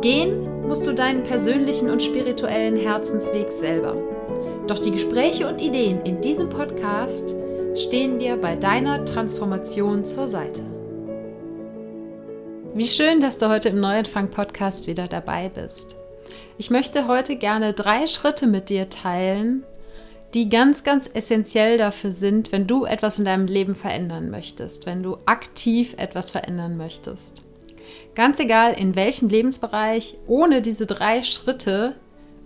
Gehen musst du deinen persönlichen und spirituellen Herzensweg selber. Doch die Gespräche und Ideen in diesem Podcast stehen dir bei deiner Transformation zur Seite. Wie schön, dass du heute im Neuanfang-Podcast wieder dabei bist. Ich möchte heute gerne drei Schritte mit dir teilen, die ganz, ganz essentiell dafür sind, wenn du etwas in deinem Leben verändern möchtest, wenn du aktiv etwas verändern möchtest. Ganz egal in welchem Lebensbereich, ohne diese drei Schritte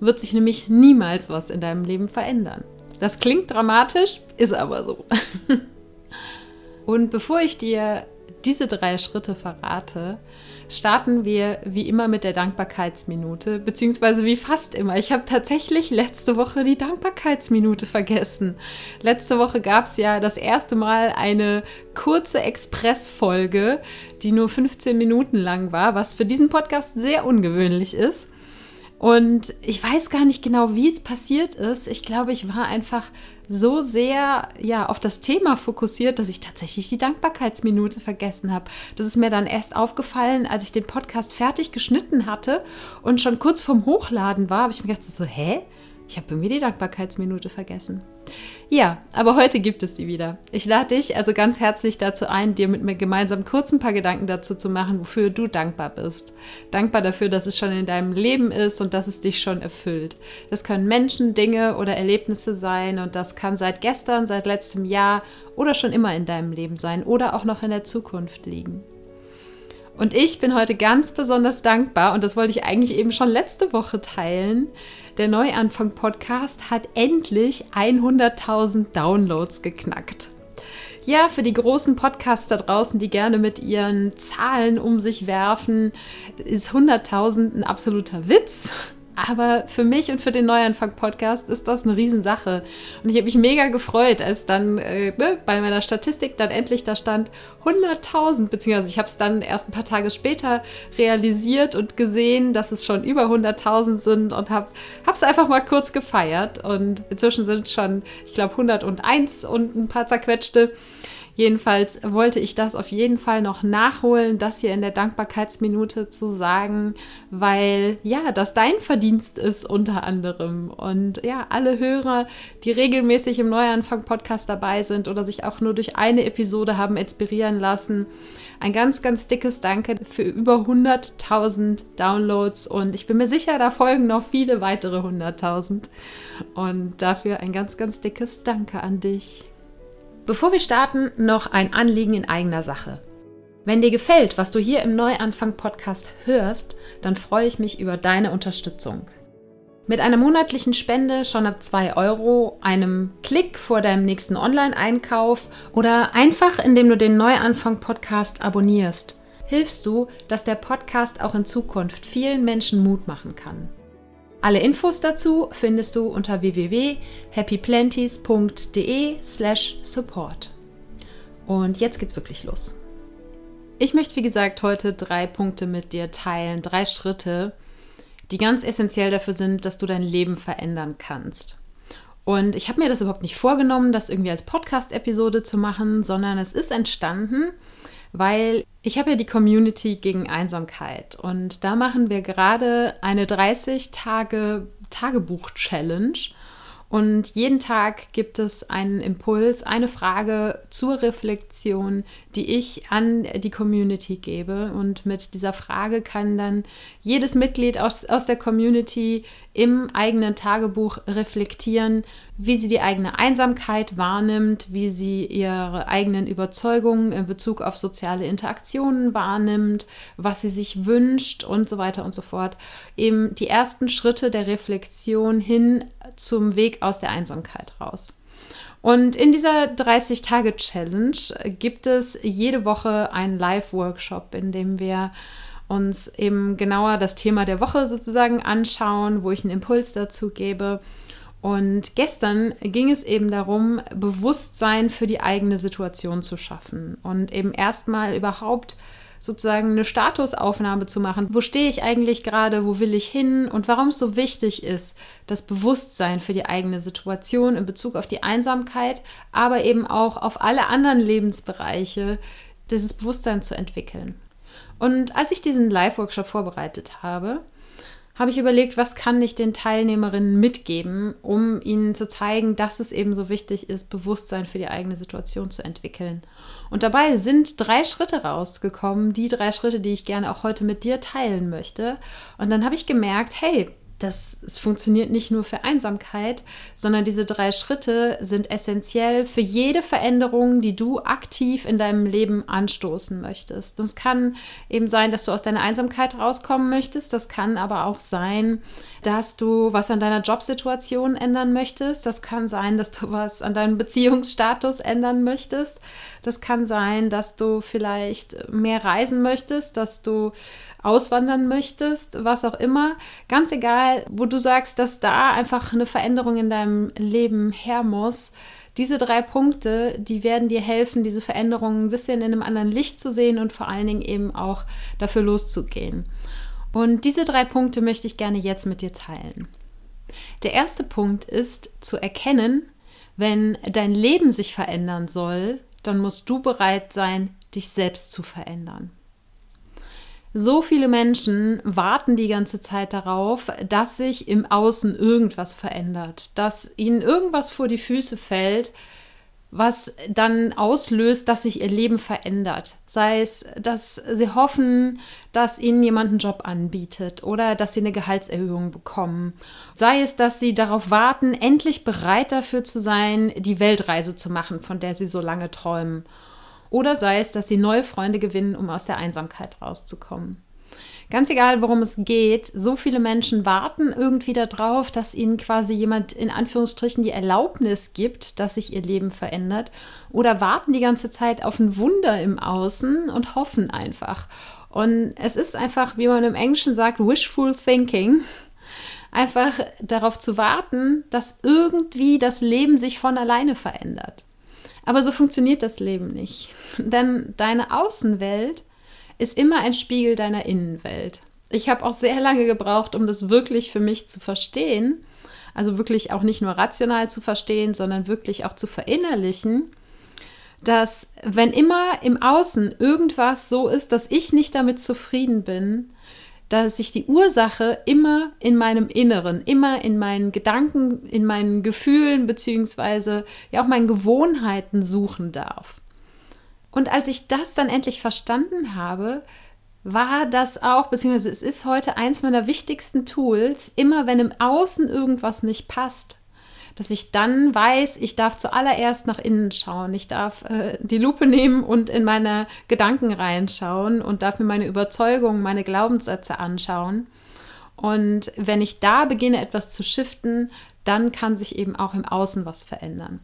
wird sich nämlich niemals was in deinem Leben verändern. Das klingt dramatisch, ist aber so. Und bevor ich dir diese drei Schritte verrate, starten wir wie immer mit der Dankbarkeitsminute, beziehungsweise wie fast immer. Ich habe tatsächlich letzte Woche die Dankbarkeitsminute vergessen. Letzte Woche gab es ja das erste Mal eine kurze Expressfolge, die nur 15 Minuten lang war, was für diesen Podcast sehr ungewöhnlich ist. Und ich weiß gar nicht genau, wie es passiert ist. Ich glaube, ich war einfach so sehr ja, auf das Thema fokussiert, dass ich tatsächlich die Dankbarkeitsminute vergessen habe. Das ist mir dann erst aufgefallen, als ich den Podcast fertig geschnitten hatte und schon kurz vorm Hochladen war, habe ich mir gedacht, so, hä? Ich habe irgendwie die Dankbarkeitsminute vergessen. Ja, aber heute gibt es sie wieder. Ich lade dich also ganz herzlich dazu ein, dir mit mir gemeinsam kurz ein paar Gedanken dazu zu machen, wofür du dankbar bist. Dankbar dafür, dass es schon in deinem Leben ist und dass es dich schon erfüllt. Das können Menschen, Dinge oder Erlebnisse sein und das kann seit gestern, seit letztem Jahr oder schon immer in deinem Leben sein oder auch noch in der Zukunft liegen. Und ich bin heute ganz besonders dankbar, und das wollte ich eigentlich eben schon letzte Woche teilen. Der Neuanfang-Podcast hat endlich 100.000 Downloads geknackt. Ja, für die großen Podcasts da draußen, die gerne mit ihren Zahlen um sich werfen, ist 100.000 ein absoluter Witz. Aber für mich und für den Neuanfang-Podcast ist das eine Riesensache. Und ich habe mich mega gefreut, als dann äh, ne, bei meiner Statistik dann endlich da stand 100.000, beziehungsweise ich habe es dann erst ein paar Tage später realisiert und gesehen, dass es schon über 100.000 sind und habe es einfach mal kurz gefeiert. Und inzwischen sind schon, ich glaube, 101 und ein paar zerquetschte. Jedenfalls wollte ich das auf jeden Fall noch nachholen, das hier in der Dankbarkeitsminute zu sagen, weil ja, das dein Verdienst ist unter anderem. Und ja, alle Hörer, die regelmäßig im Neuanfang-Podcast dabei sind oder sich auch nur durch eine Episode haben inspirieren lassen, ein ganz, ganz dickes Danke für über 100.000 Downloads und ich bin mir sicher, da folgen noch viele weitere 100.000. Und dafür ein ganz, ganz dickes Danke an dich. Bevor wir starten, noch ein Anliegen in eigener Sache. Wenn dir gefällt, was du hier im Neuanfang-Podcast hörst, dann freue ich mich über deine Unterstützung. Mit einer monatlichen Spende schon ab 2 Euro, einem Klick vor deinem nächsten Online-Einkauf oder einfach indem du den Neuanfang-Podcast abonnierst, hilfst du, dass der Podcast auch in Zukunft vielen Menschen Mut machen kann. Alle Infos dazu findest du unter www.happyplanties.de/support. Und jetzt geht's wirklich los. Ich möchte, wie gesagt, heute drei Punkte mit dir teilen, drei Schritte, die ganz essentiell dafür sind, dass du dein Leben verändern kannst. Und ich habe mir das überhaupt nicht vorgenommen, das irgendwie als Podcast-Episode zu machen, sondern es ist entstanden, weil ich habe ja die Community gegen Einsamkeit und da machen wir gerade eine 30 Tage Tagebuch-Challenge und jeden Tag gibt es einen Impuls, eine Frage zur Reflexion, die ich an die Community gebe. Und mit dieser Frage kann dann jedes Mitglied aus, aus der Community im eigenen Tagebuch reflektieren, wie sie die eigene Einsamkeit wahrnimmt, wie sie ihre eigenen Überzeugungen in Bezug auf soziale Interaktionen wahrnimmt, was sie sich wünscht und so weiter und so fort. Eben die ersten Schritte der Reflexion hin zum Weg aus der Einsamkeit raus. Und in dieser 30-Tage-Challenge gibt es jede Woche einen Live-Workshop, in dem wir uns eben genauer das Thema der Woche sozusagen anschauen, wo ich einen Impuls dazu gebe. Und gestern ging es eben darum, Bewusstsein für die eigene Situation zu schaffen und eben erstmal überhaupt sozusagen eine Statusaufnahme zu machen. Wo stehe ich eigentlich gerade? Wo will ich hin? Und warum es so wichtig ist, das Bewusstsein für die eigene Situation in Bezug auf die Einsamkeit, aber eben auch auf alle anderen Lebensbereiche, dieses Bewusstsein zu entwickeln. Und als ich diesen Live-Workshop vorbereitet habe, habe ich überlegt, was kann ich den Teilnehmerinnen mitgeben, um ihnen zu zeigen, dass es eben so wichtig ist, Bewusstsein für die eigene Situation zu entwickeln. Und dabei sind drei Schritte rausgekommen, die drei Schritte, die ich gerne auch heute mit dir teilen möchte. Und dann habe ich gemerkt, hey, das, es funktioniert nicht nur für Einsamkeit, sondern diese drei Schritte sind essentiell für jede Veränderung, die du aktiv in deinem Leben anstoßen möchtest. Das kann eben sein, dass du aus deiner Einsamkeit rauskommen möchtest. Das kann aber auch sein, dass du was an deiner Jobsituation ändern möchtest. Das kann sein, dass du was an deinem Beziehungsstatus ändern möchtest. Das kann sein, dass du vielleicht mehr reisen möchtest, dass du auswandern möchtest, was auch immer. Ganz egal, wo du sagst, dass da einfach eine Veränderung in deinem Leben her muss. Diese drei Punkte, die werden dir helfen, diese Veränderungen ein bisschen in einem anderen Licht zu sehen und vor allen Dingen eben auch dafür loszugehen. Und diese drei Punkte möchte ich gerne jetzt mit dir teilen. Der erste Punkt ist zu erkennen, wenn dein Leben sich verändern soll, dann musst du bereit sein, dich selbst zu verändern. So viele Menschen warten die ganze Zeit darauf, dass sich im Außen irgendwas verändert, dass ihnen irgendwas vor die Füße fällt, was dann auslöst, dass sich ihr Leben verändert. Sei es, dass sie hoffen, dass ihnen jemand einen Job anbietet oder dass sie eine Gehaltserhöhung bekommen. Sei es, dass sie darauf warten, endlich bereit dafür zu sein, die Weltreise zu machen, von der sie so lange träumen. Oder sei es, dass sie neue Freunde gewinnen, um aus der Einsamkeit rauszukommen. Ganz egal, worum es geht, so viele Menschen warten irgendwie darauf, dass ihnen quasi jemand in Anführungsstrichen die Erlaubnis gibt, dass sich ihr Leben verändert oder warten die ganze Zeit auf ein Wunder im Außen und hoffen einfach. Und es ist einfach, wie man im Englischen sagt, wishful thinking. Einfach darauf zu warten, dass irgendwie das Leben sich von alleine verändert. Aber so funktioniert das Leben nicht. Denn deine Außenwelt ist immer ein Spiegel deiner Innenwelt. Ich habe auch sehr lange gebraucht, um das wirklich für mich zu verstehen. Also wirklich auch nicht nur rational zu verstehen, sondern wirklich auch zu verinnerlichen, dass wenn immer im Außen irgendwas so ist, dass ich nicht damit zufrieden bin, dass ich die Ursache immer in meinem Inneren, immer in meinen Gedanken, in meinen Gefühlen beziehungsweise ja auch meinen Gewohnheiten suchen darf. Und als ich das dann endlich verstanden habe, war das auch, beziehungsweise es ist heute eins meiner wichtigsten Tools, immer wenn im Außen irgendwas nicht passt, dass ich dann weiß, ich darf zuallererst nach innen schauen. Ich darf äh, die Lupe nehmen und in meine Gedanken reinschauen und darf mir meine Überzeugungen, meine Glaubenssätze anschauen. Und wenn ich da beginne, etwas zu shiften, dann kann sich eben auch im Außen was verändern.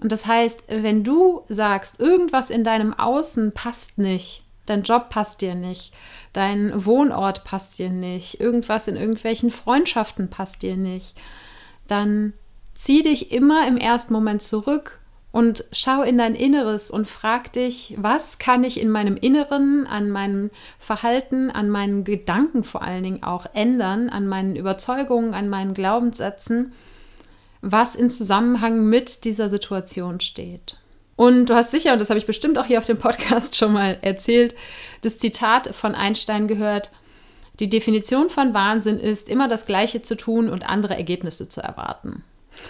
Und das heißt, wenn du sagst, irgendwas in deinem Außen passt nicht, dein Job passt dir nicht, dein Wohnort passt dir nicht, irgendwas in irgendwelchen Freundschaften passt dir nicht, dann zieh dich immer im ersten Moment zurück und schau in dein Inneres und frag dich, was kann ich in meinem Inneren, an meinem Verhalten, an meinen Gedanken vor allen Dingen auch ändern, an meinen Überzeugungen, an meinen Glaubenssätzen, was in Zusammenhang mit dieser Situation steht. Und du hast sicher, und das habe ich bestimmt auch hier auf dem Podcast schon mal erzählt, das Zitat von Einstein gehört, die Definition von Wahnsinn ist, immer das Gleiche zu tun und andere Ergebnisse zu erwarten.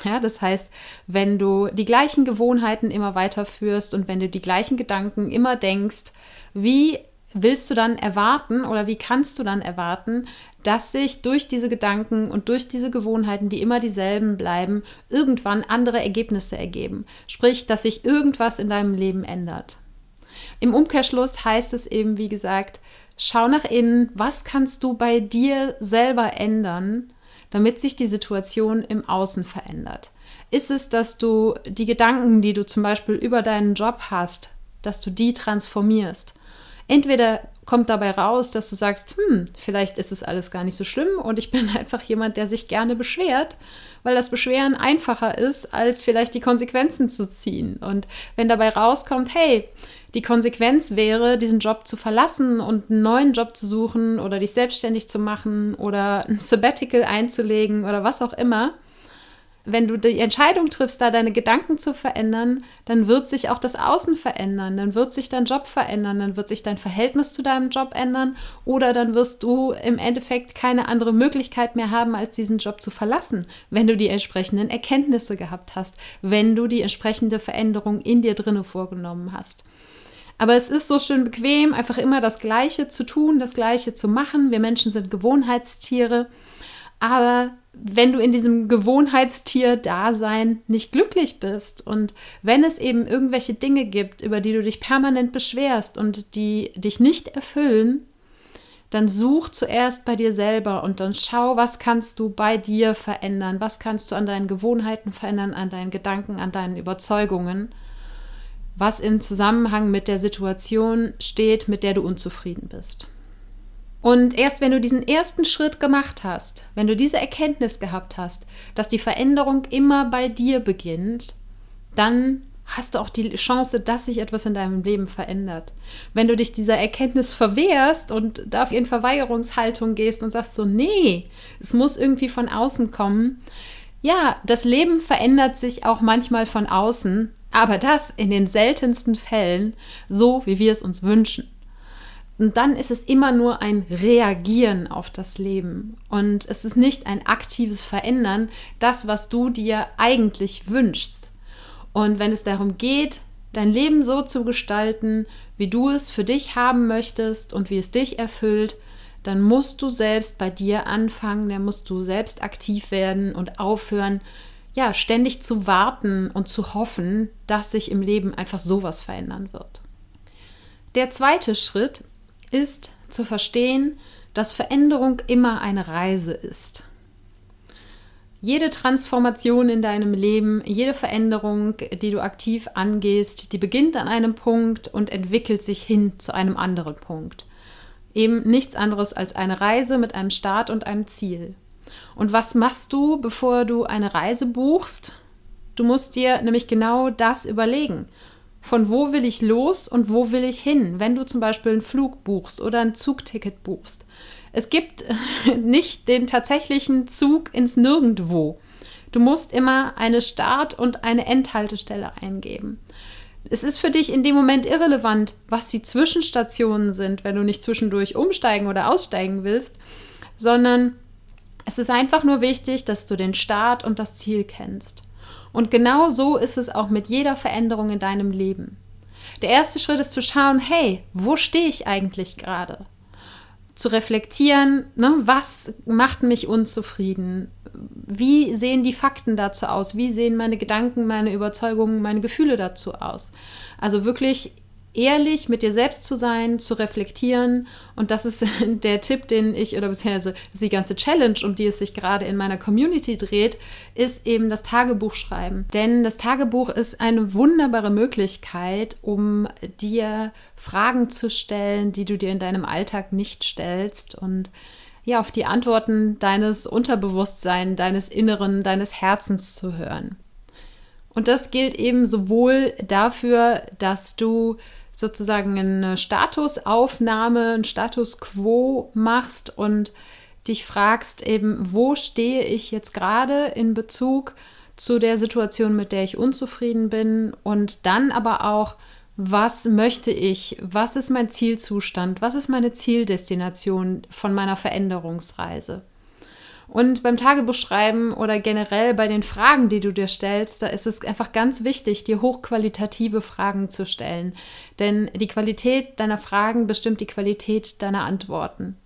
Ja, das heißt, wenn du die gleichen Gewohnheiten immer weiterführst und wenn du die gleichen Gedanken immer denkst, wie willst du dann erwarten oder wie kannst du dann erwarten, dass sich durch diese Gedanken und durch diese Gewohnheiten, die immer dieselben bleiben, irgendwann andere Ergebnisse ergeben? Sprich, dass sich irgendwas in deinem Leben ändert. Im Umkehrschluss heißt es eben, wie gesagt, Schau nach innen, was kannst du bei dir selber ändern, damit sich die Situation im Außen verändert. Ist es, dass du die Gedanken, die du zum Beispiel über deinen Job hast, dass du die transformierst? Entweder kommt dabei raus, dass du sagst, hm, vielleicht ist es alles gar nicht so schlimm und ich bin einfach jemand, der sich gerne beschwert, weil das Beschweren einfacher ist, als vielleicht die Konsequenzen zu ziehen. Und wenn dabei rauskommt, hey, die Konsequenz wäre, diesen Job zu verlassen und einen neuen Job zu suchen oder dich selbstständig zu machen oder ein Sabbatical einzulegen oder was auch immer, wenn du die Entscheidung triffst, da deine Gedanken zu verändern, dann wird sich auch das Außen verändern, dann wird sich dein Job verändern, dann wird sich dein Verhältnis zu deinem Job ändern oder dann wirst du im Endeffekt keine andere Möglichkeit mehr haben, als diesen Job zu verlassen, wenn du die entsprechenden Erkenntnisse gehabt hast, wenn du die entsprechende Veränderung in dir drinne vorgenommen hast. Aber es ist so schön bequem, einfach immer das Gleiche zu tun, das Gleiche zu machen. Wir Menschen sind Gewohnheitstiere. Aber wenn du in diesem Gewohnheitstier-Dasein nicht glücklich bist und wenn es eben irgendwelche Dinge gibt, über die du dich permanent beschwerst und die dich nicht erfüllen, dann such zuerst bei dir selber und dann schau, was kannst du bei dir verändern, was kannst du an deinen Gewohnheiten verändern, an deinen Gedanken, an deinen Überzeugungen, was im Zusammenhang mit der Situation steht, mit der du unzufrieden bist. Und erst wenn du diesen ersten Schritt gemacht hast, wenn du diese Erkenntnis gehabt hast, dass die Veränderung immer bei dir beginnt, dann hast du auch die Chance, dass sich etwas in deinem Leben verändert. Wenn du dich dieser Erkenntnis verwehrst und da in Verweigerungshaltung gehst und sagst so, nee, es muss irgendwie von außen kommen. Ja, das Leben verändert sich auch manchmal von außen, aber das in den seltensten Fällen so, wie wir es uns wünschen. Und dann ist es immer nur ein Reagieren auf das Leben. Und es ist nicht ein aktives Verändern, das, was du dir eigentlich wünschst. Und wenn es darum geht, dein Leben so zu gestalten, wie du es für dich haben möchtest und wie es dich erfüllt, dann musst du selbst bei dir anfangen, dann musst du selbst aktiv werden und aufhören, ja, ständig zu warten und zu hoffen, dass sich im Leben einfach sowas verändern wird. Der zweite Schritt ist zu verstehen, dass Veränderung immer eine Reise ist. Jede Transformation in deinem Leben, jede Veränderung, die du aktiv angehst, die beginnt an einem Punkt und entwickelt sich hin zu einem anderen Punkt. Eben nichts anderes als eine Reise mit einem Start und einem Ziel. Und was machst du, bevor du eine Reise buchst? Du musst dir nämlich genau das überlegen von wo will ich los und wo will ich hin, wenn du zum Beispiel einen Flug buchst oder ein Zugticket buchst. Es gibt nicht den tatsächlichen Zug ins Nirgendwo. Du musst immer eine Start- und eine Endhaltestelle eingeben. Es ist für dich in dem Moment irrelevant, was die Zwischenstationen sind, wenn du nicht zwischendurch umsteigen oder aussteigen willst, sondern es ist einfach nur wichtig, dass du den Start und das Ziel kennst. Und genau so ist es auch mit jeder Veränderung in deinem Leben. Der erste Schritt ist zu schauen, hey, wo stehe ich eigentlich gerade? Zu reflektieren, ne, was macht mich unzufrieden? Wie sehen die Fakten dazu aus? Wie sehen meine Gedanken, meine Überzeugungen, meine Gefühle dazu aus? Also wirklich ehrlich mit dir selbst zu sein, zu reflektieren. Und das ist der Tipp, den ich, oder beziehungsweise die ganze Challenge, um die es sich gerade in meiner Community dreht, ist eben das Tagebuch schreiben. Denn das Tagebuch ist eine wunderbare Möglichkeit, um dir Fragen zu stellen, die du dir in deinem Alltag nicht stellst und ja, auf die Antworten deines Unterbewusstseins, deines Inneren, deines Herzens zu hören. Und das gilt eben sowohl dafür, dass du sozusagen eine Statusaufnahme, ein Status quo machst und dich fragst eben, wo stehe ich jetzt gerade in Bezug zu der Situation, mit der ich unzufrieden bin? Und dann aber auch, was möchte ich, was ist mein Zielzustand, was ist meine Zieldestination von meiner Veränderungsreise. Und beim Tagebuchschreiben oder generell bei den Fragen, die du dir stellst, da ist es einfach ganz wichtig, dir hochqualitative Fragen zu stellen. Denn die Qualität deiner Fragen bestimmt die Qualität deiner Antworten.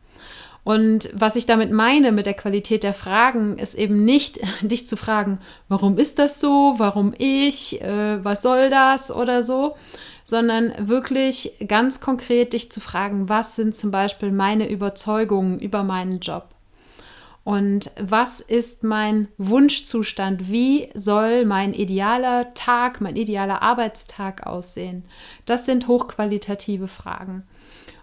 Und was ich damit meine mit der Qualität der Fragen, ist eben nicht, dich zu fragen, warum ist das so, warum ich, äh, was soll das oder so, sondern wirklich ganz konkret dich zu fragen, was sind zum Beispiel meine Überzeugungen über meinen Job? Und was ist mein Wunschzustand? Wie soll mein idealer Tag, mein idealer Arbeitstag aussehen? Das sind hochqualitative Fragen.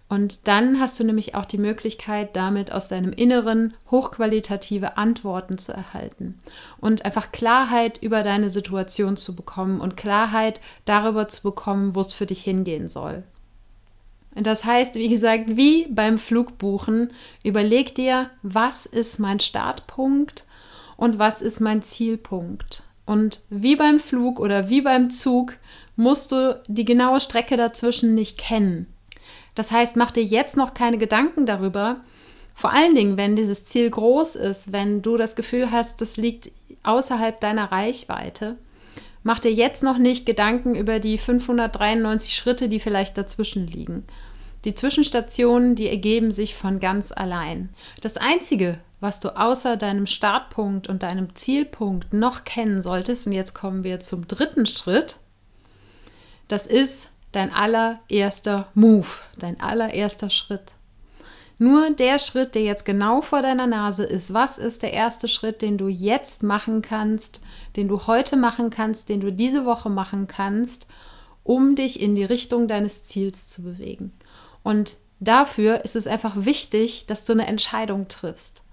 Und dann hast du nämlich auch die Möglichkeit, damit aus deinem Inneren hochqualitative Antworten zu erhalten und einfach Klarheit über deine Situation zu bekommen und Klarheit darüber zu bekommen, wo es für dich hingehen soll. Und das heißt, wie gesagt, wie beim Flugbuchen, überleg dir, was ist mein Startpunkt und was ist mein Zielpunkt. Und wie beim Flug oder wie beim Zug musst du die genaue Strecke dazwischen nicht kennen. Das heißt, mach dir jetzt noch keine Gedanken darüber. Vor allen Dingen, wenn dieses Ziel groß ist, wenn du das Gefühl hast, das liegt außerhalb deiner Reichweite, mach dir jetzt noch nicht Gedanken über die 593 Schritte, die vielleicht dazwischen liegen. Die Zwischenstationen, die ergeben sich von ganz allein. Das Einzige, was du außer deinem Startpunkt und deinem Zielpunkt noch kennen solltest, und jetzt kommen wir zum dritten Schritt, das ist dein allererster Move, dein allererster Schritt. Nur der Schritt, der jetzt genau vor deiner Nase ist, was ist der erste Schritt, den du jetzt machen kannst, den du heute machen kannst, den du diese Woche machen kannst, um dich in die Richtung deines Ziels zu bewegen. Und dafür ist es einfach wichtig, dass du eine Entscheidung triffst.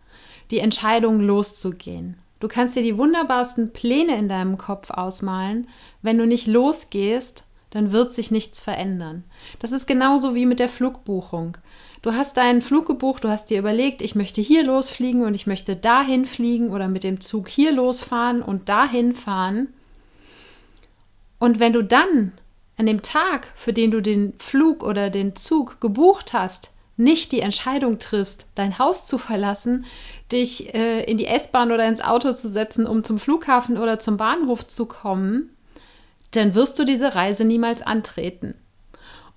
Die Entscheidung loszugehen. Du kannst dir die wunderbarsten Pläne in deinem Kopf ausmalen. Wenn du nicht losgehst, dann wird sich nichts verändern. Das ist genauso wie mit der Flugbuchung. Du hast deinen Flug gebucht, du hast dir überlegt, ich möchte hier losfliegen und ich möchte dahin fliegen oder mit dem Zug hier losfahren und dahin fahren. Und wenn du dann an dem Tag, für den du den Flug oder den Zug gebucht hast, nicht die Entscheidung triffst, dein Haus zu verlassen, dich äh, in die S-Bahn oder ins Auto zu setzen, um zum Flughafen oder zum Bahnhof zu kommen, dann wirst du diese Reise niemals antreten.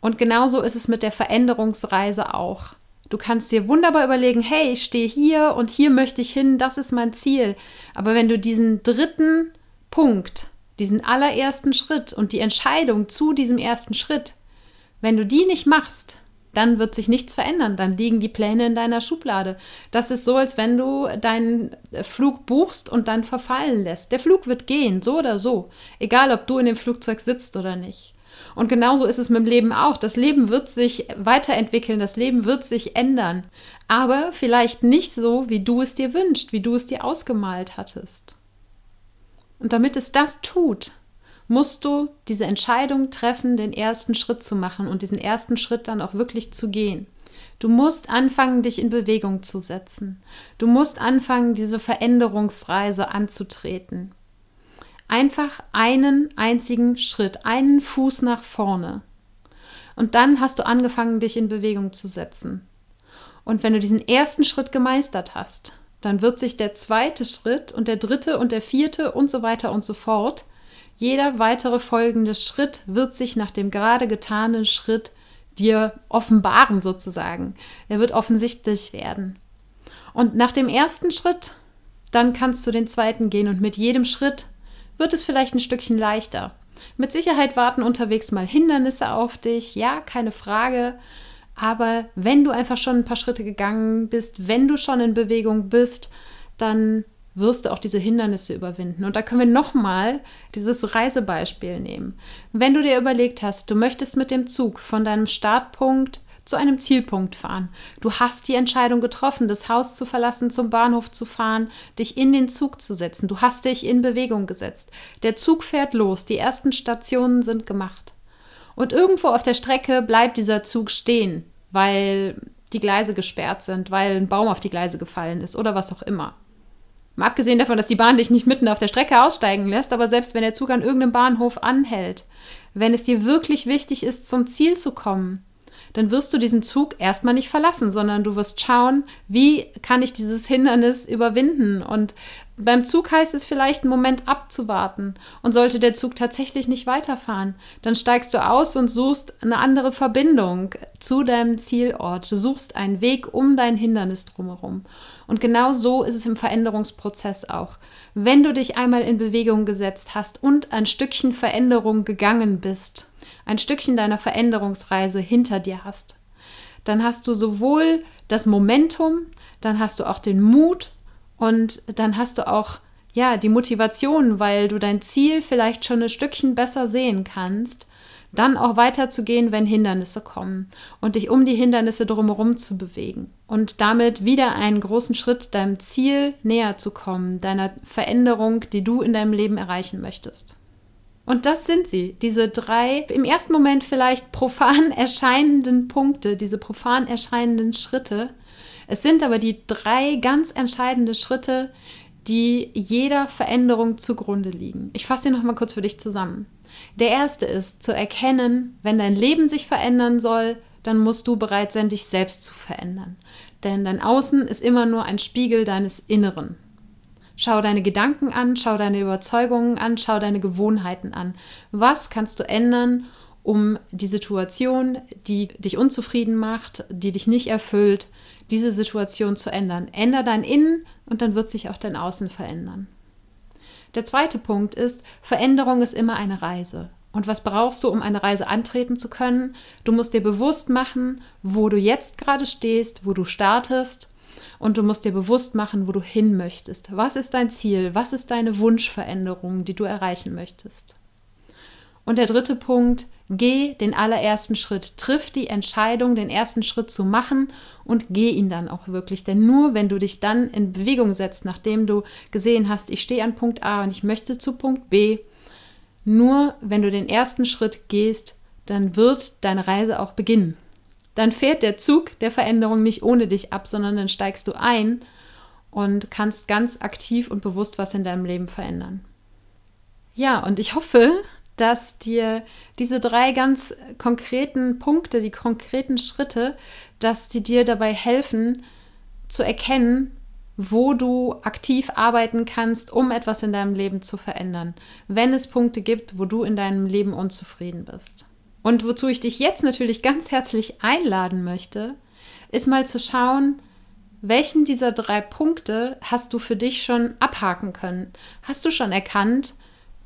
Und genauso ist es mit der Veränderungsreise auch. Du kannst dir wunderbar überlegen, hey, ich stehe hier und hier möchte ich hin, das ist mein Ziel. Aber wenn du diesen dritten Punkt, diesen allerersten Schritt und die Entscheidung zu diesem ersten Schritt, wenn du die nicht machst, dann wird sich nichts verändern. Dann liegen die Pläne in deiner Schublade. Das ist so, als wenn du deinen Flug buchst und dann verfallen lässt. Der Flug wird gehen, so oder so. Egal, ob du in dem Flugzeug sitzt oder nicht. Und genauso ist es mit dem Leben auch. Das Leben wird sich weiterentwickeln, das Leben wird sich ändern. Aber vielleicht nicht so, wie du es dir wünschst, wie du es dir ausgemalt hattest. Und damit es das tut, musst du diese Entscheidung treffen, den ersten Schritt zu machen und diesen ersten Schritt dann auch wirklich zu gehen. Du musst anfangen, dich in Bewegung zu setzen. Du musst anfangen, diese Veränderungsreise anzutreten. Einfach einen einzigen Schritt, einen Fuß nach vorne. Und dann hast du angefangen, dich in Bewegung zu setzen. Und wenn du diesen ersten Schritt gemeistert hast, dann wird sich der zweite Schritt und der dritte und der vierte und so weiter und so fort jeder weitere folgende Schritt wird sich nach dem gerade getanen Schritt dir offenbaren sozusagen. Er wird offensichtlich werden. Und nach dem ersten Schritt, dann kannst du den zweiten gehen und mit jedem Schritt wird es vielleicht ein Stückchen leichter. Mit Sicherheit warten unterwegs mal Hindernisse auf dich, ja, keine Frage. Aber wenn du einfach schon ein paar Schritte gegangen bist, wenn du schon in Bewegung bist, dann wirst du auch diese Hindernisse überwinden. Und da können wir nochmal dieses Reisebeispiel nehmen. Wenn du dir überlegt hast, du möchtest mit dem Zug von deinem Startpunkt zu einem Zielpunkt fahren. Du hast die Entscheidung getroffen, das Haus zu verlassen, zum Bahnhof zu fahren, dich in den Zug zu setzen. Du hast dich in Bewegung gesetzt. Der Zug fährt los, die ersten Stationen sind gemacht. Und irgendwo auf der Strecke bleibt dieser Zug stehen, weil die Gleise gesperrt sind, weil ein Baum auf die Gleise gefallen ist oder was auch immer. Mal abgesehen davon, dass die Bahn dich nicht mitten auf der Strecke aussteigen lässt, aber selbst wenn der Zug an irgendeinem Bahnhof anhält, wenn es dir wirklich wichtig ist, zum Ziel zu kommen, dann wirst du diesen Zug erstmal nicht verlassen, sondern du wirst schauen, wie kann ich dieses Hindernis überwinden. Und beim Zug heißt es vielleicht einen Moment abzuwarten. Und sollte der Zug tatsächlich nicht weiterfahren, dann steigst du aus und suchst eine andere Verbindung zu deinem Zielort. Du suchst einen Weg um dein Hindernis drumherum. Und genau so ist es im Veränderungsprozess auch. Wenn du dich einmal in Bewegung gesetzt hast und ein Stückchen Veränderung gegangen bist, ein Stückchen deiner Veränderungsreise hinter dir hast, dann hast du sowohl das Momentum, dann hast du auch den Mut und dann hast du auch ja die Motivation, weil du dein Ziel vielleicht schon ein Stückchen besser sehen kannst, dann auch weiterzugehen, wenn Hindernisse kommen und dich um die Hindernisse drumherum zu bewegen und damit wieder einen großen Schritt deinem Ziel näher zu kommen, deiner Veränderung, die du in deinem Leben erreichen möchtest. Und das sind sie, diese drei im ersten Moment vielleicht profan erscheinenden Punkte, diese profan erscheinenden Schritte. Es sind aber die drei ganz entscheidenden Schritte, die jeder Veränderung zugrunde liegen. Ich fasse sie nochmal kurz für dich zusammen. Der erste ist zu erkennen, wenn dein Leben sich verändern soll, dann musst du bereit sein, dich selbst zu verändern. Denn dein Außen ist immer nur ein Spiegel deines Inneren. Schau deine Gedanken an, schau deine Überzeugungen an, schau deine Gewohnheiten an. Was kannst du ändern, um die Situation, die dich unzufrieden macht, die dich nicht erfüllt, diese Situation zu ändern? Änder dein Innen und dann wird sich auch dein Außen verändern. Der zweite Punkt ist, Veränderung ist immer eine Reise. Und was brauchst du, um eine Reise antreten zu können? Du musst dir bewusst machen, wo du jetzt gerade stehst, wo du startest. Und du musst dir bewusst machen, wo du hin möchtest. Was ist dein Ziel? Was ist deine Wunschveränderung, die du erreichen möchtest? Und der dritte Punkt, geh den allerersten Schritt. Triff die Entscheidung, den ersten Schritt zu machen und geh ihn dann auch wirklich. Denn nur wenn du dich dann in Bewegung setzt, nachdem du gesehen hast, ich stehe an Punkt A und ich möchte zu Punkt B, nur wenn du den ersten Schritt gehst, dann wird deine Reise auch beginnen. Dann fährt der Zug der Veränderung nicht ohne dich ab, sondern dann steigst du ein und kannst ganz aktiv und bewusst was in deinem Leben verändern. Ja, und ich hoffe, dass dir diese drei ganz konkreten Punkte, die konkreten Schritte, dass die dir dabei helfen zu erkennen, wo du aktiv arbeiten kannst, um etwas in deinem Leben zu verändern, wenn es Punkte gibt, wo du in deinem Leben unzufrieden bist. Und wozu ich dich jetzt natürlich ganz herzlich einladen möchte, ist mal zu schauen, welchen dieser drei Punkte hast du für dich schon abhaken können? Hast du schon erkannt,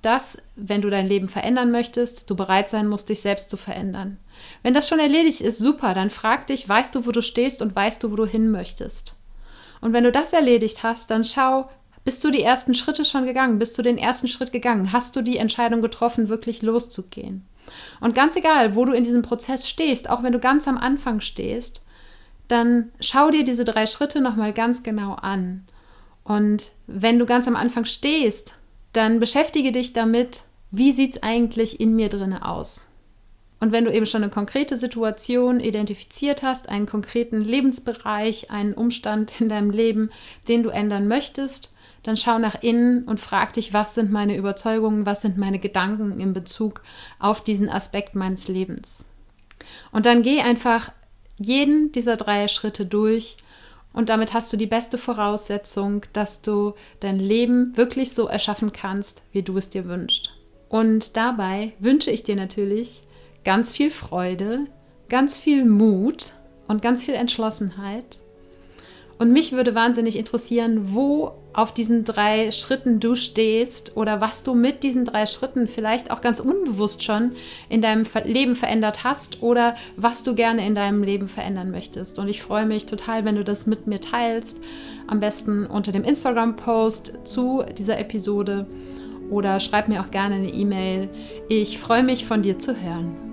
dass, wenn du dein Leben verändern möchtest, du bereit sein musst, dich selbst zu verändern. Wenn das schon erledigt ist, super, dann frag dich, weißt du, wo du stehst und weißt du, wo du hin möchtest. Und wenn du das erledigt hast, dann schau, bist du die ersten Schritte schon gegangen? Bist du den ersten Schritt gegangen? Hast du die Entscheidung getroffen, wirklich loszugehen? Und ganz egal, wo du in diesem Prozess stehst, auch wenn du ganz am Anfang stehst, dann schau dir diese drei Schritte nochmal ganz genau an. Und wenn du ganz am Anfang stehst, dann beschäftige dich damit, wie sieht es eigentlich in mir drinne aus. Und wenn du eben schon eine konkrete Situation identifiziert hast, einen konkreten Lebensbereich, einen Umstand in deinem Leben, den du ändern möchtest, dann schau nach innen und frag dich, was sind meine Überzeugungen, was sind meine Gedanken in Bezug auf diesen Aspekt meines Lebens. Und dann geh einfach jeden dieser drei Schritte durch und damit hast du die beste Voraussetzung, dass du dein Leben wirklich so erschaffen kannst, wie du es dir wünschst. Und dabei wünsche ich dir natürlich ganz viel Freude, ganz viel Mut und ganz viel Entschlossenheit und mich würde wahnsinnig interessieren, wo auf diesen drei Schritten du stehst oder was du mit diesen drei Schritten vielleicht auch ganz unbewusst schon in deinem Leben verändert hast oder was du gerne in deinem Leben verändern möchtest. Und ich freue mich total, wenn du das mit mir teilst. Am besten unter dem Instagram-Post zu dieser Episode oder schreib mir auch gerne eine E-Mail. Ich freue mich, von dir zu hören.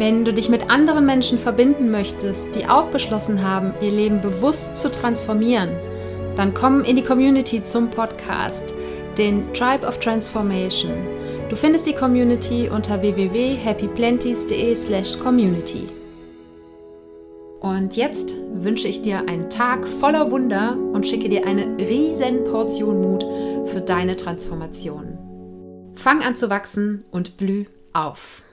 Wenn du dich mit anderen Menschen verbinden möchtest, die auch beschlossen haben, ihr Leben bewusst zu transformieren, dann komm in die Community zum Podcast, den Tribe of Transformation. Du findest die Community unter www.happyplenties.de/community. Und jetzt wünsche ich dir einen Tag voller Wunder und schicke dir eine riesen Portion Mut für deine Transformation. Fang an zu wachsen und blüh auf.